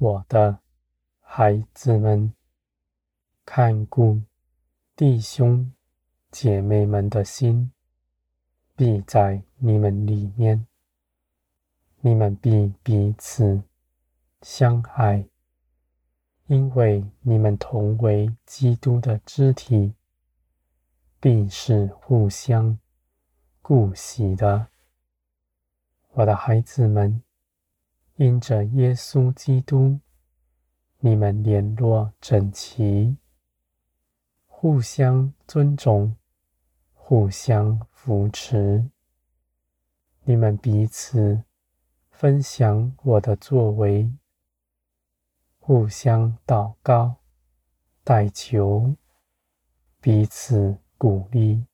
我的孩子们，看顾弟兄姐妹们的心，必在你们里面。你们必彼此相爱，因为你们同为基督的肢体，必是互相顾惜的。我的孩子们，因着耶稣基督，你们联络整齐，互相尊重，互相扶持，你们彼此。分享我的作为，互相祷告、代求，彼此鼓励，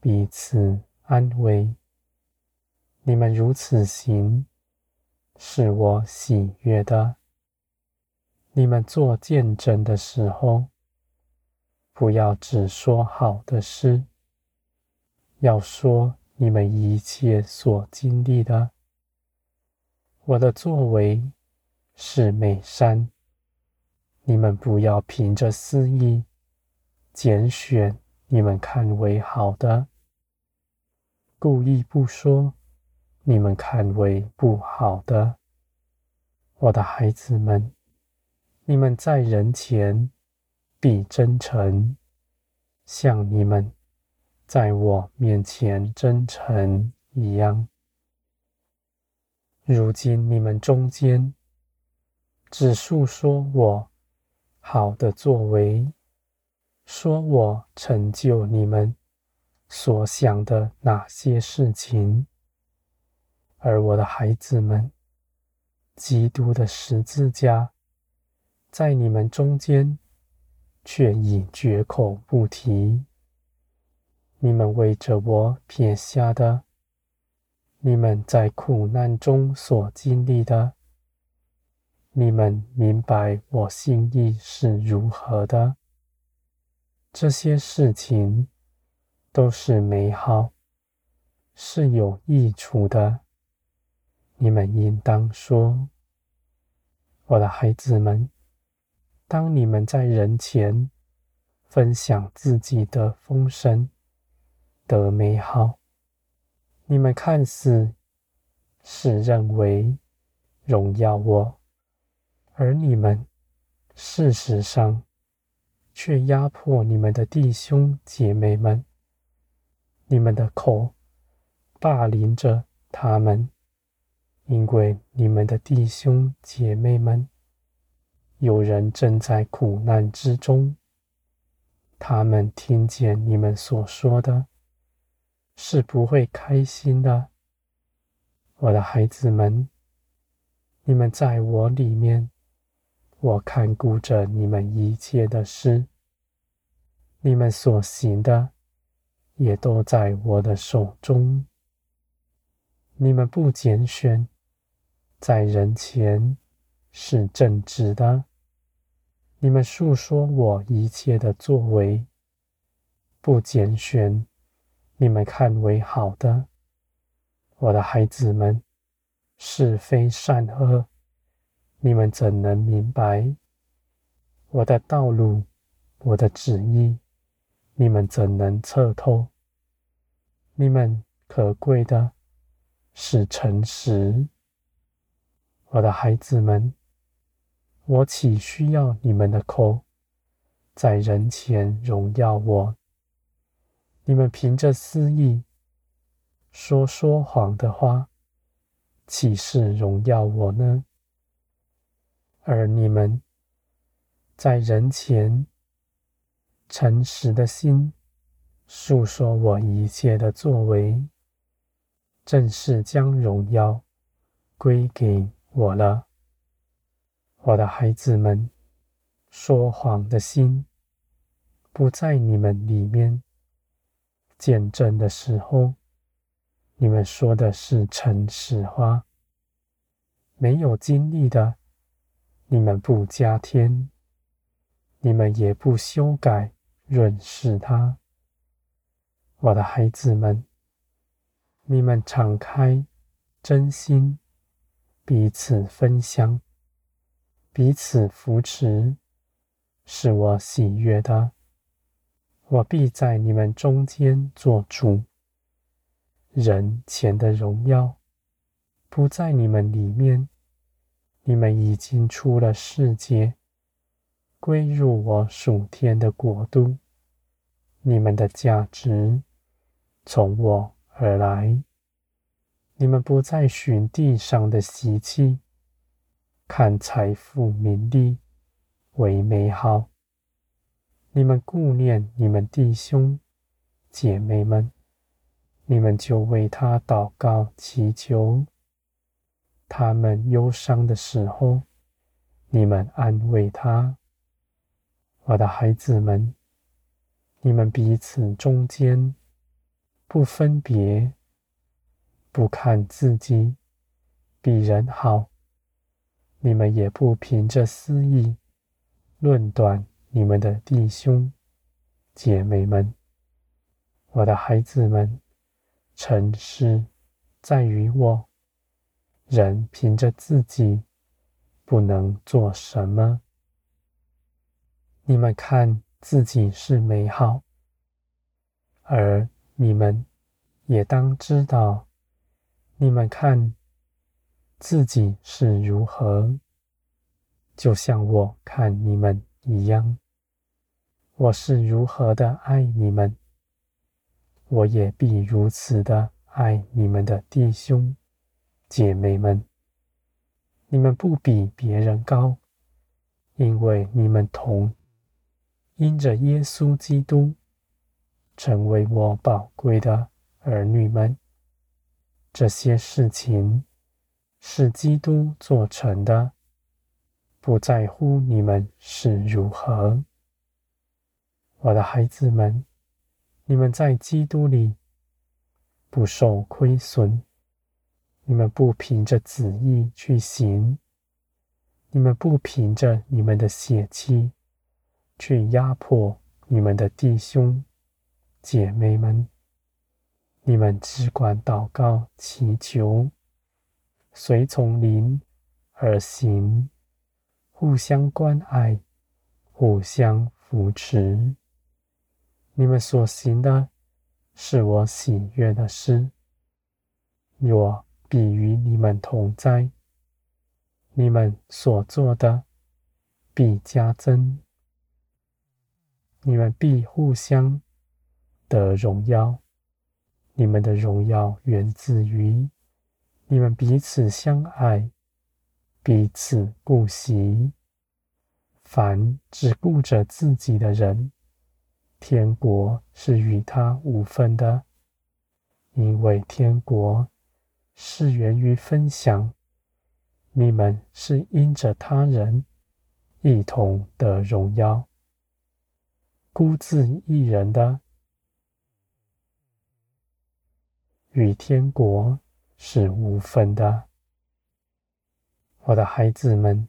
彼此安慰。你们如此行，是我喜悦的。你们做见证的时候，不要只说好的事，要说你们一切所经历的。我的作为是美善，你们不要凭着私意拣选你们看为好的，故意不说你们看为不好的。我的孩子们，你们在人前必真诚，像你们在我面前真诚一样。如今你们中间只述说我好的作为，说我成就你们所想的哪些事情，而我的孩子们，基督的十字架在你们中间却已绝口不提。你们为着我撇下的。你们在苦难中所经历的，你们明白我心意是如何的。这些事情都是美好，是有益处的。你们应当说：我的孩子们，当你们在人前分享自己的丰盛的美好。你们看似是认为荣耀我，而你们事实上却压迫你们的弟兄姐妹们。你们的口霸凌着他们，因为你们的弟兄姐妹们有人正在苦难之中，他们听见你们所说的。是不会开心的，我的孩子们，你们在我里面，我看顾着你们一切的事，你们所行的也都在我的手中。你们不拣选，在人前是正直的，你们述说我一切的作为，不拣选。你们看为好的，我的孩子们，是非善恶，你们怎能明白？我的道路，我的旨意，你们怎能测透？你们可贵的是诚实，我的孩子们，我岂需要你们的口，在人前荣耀我？你们凭着私意说说谎的话，岂是荣耀我呢？而你们在人前诚实的心诉说我一切的作为，正是将荣耀归给我了。我的孩子们，说谎的心不在你们里面。见证的时候，你们说的是诚实话；没有经历的，你们不加添，你们也不修改润饰它。我的孩子们，你们敞开真心，彼此分享，彼此扶持，是我喜悦的。我必在你们中间作主。人前的荣耀不在你们里面，你们已经出了世界，归入我属天的国度。你们的价值从我而来。你们不再寻地上的喜气，看财富名利为美好。你们顾念你们弟兄姐妹们，你们就为他祷告祈求。他们忧伤的时候，你们安慰他。我的孩子们，你们彼此中间不分别。不看自己比人好，你们也不凭着私意论断你们的弟兄姐妹们。我的孩子们，成事在于我。人凭着自己不能做什么，你们看自己是美好，而你们也当知道。你们看自己是如何，就像我看你们一样。我是如何的爱你们，我也必如此的爱你们的弟兄姐妹们。你们不比别人高，因为你们同因着耶稣基督成为我宝贵的儿女们。这些事情是基督做成的，不在乎你们是如何。我的孩子们，你们在基督里不受亏损，你们不凭着旨意去行，你们不凭着你们的血气去压迫你们的弟兄姐妹们。你们只管祷告、祈求，随从灵而行，互相关爱，互相扶持。你们所行的是我喜悦的事，我必与你们同在。你们所做的必加增，你们必互相得荣耀。你们的荣耀源自于你们彼此相爱、彼此顾惜。凡只顾着自己的人，天国是与他无分的，因为天国是源于分享。你们是因着他人一同得荣耀，孤自一人的。与天国是无分的，我的孩子们，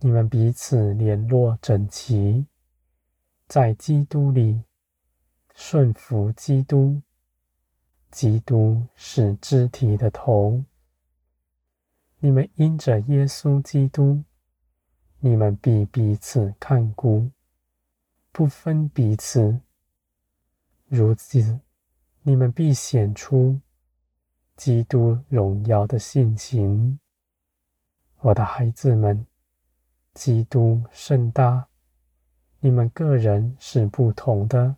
你们彼此联络整齐，在基督里顺服基督。基督是肢体的头，你们因着耶稣基督，你们必彼此看顾，不分彼此，如此。你们必显出基督荣耀的性情，我的孩子们，基督甚大，你们个人是不同的，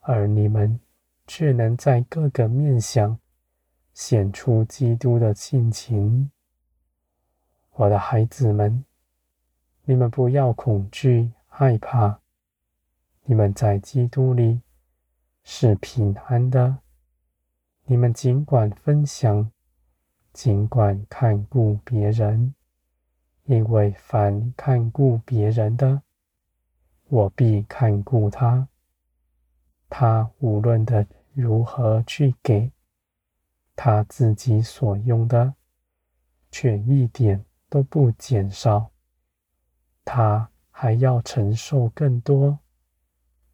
而你们却能在各个面相显出基督的性情。我的孩子们，你们不要恐惧害怕，你们在基督里。是平安的，你们尽管分享，尽管看顾别人，因为凡看顾别人的，我必看顾他。他无论的如何去给他自己所用的，却一点都不减少，他还要承受更多，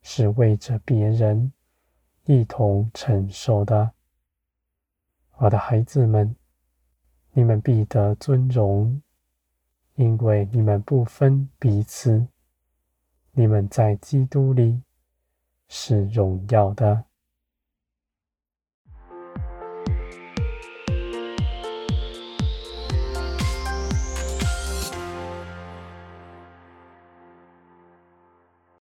是为着别人。一同承受的，我的孩子们，你们必得尊荣，因为你们不分彼此，你们在基督里是荣耀的。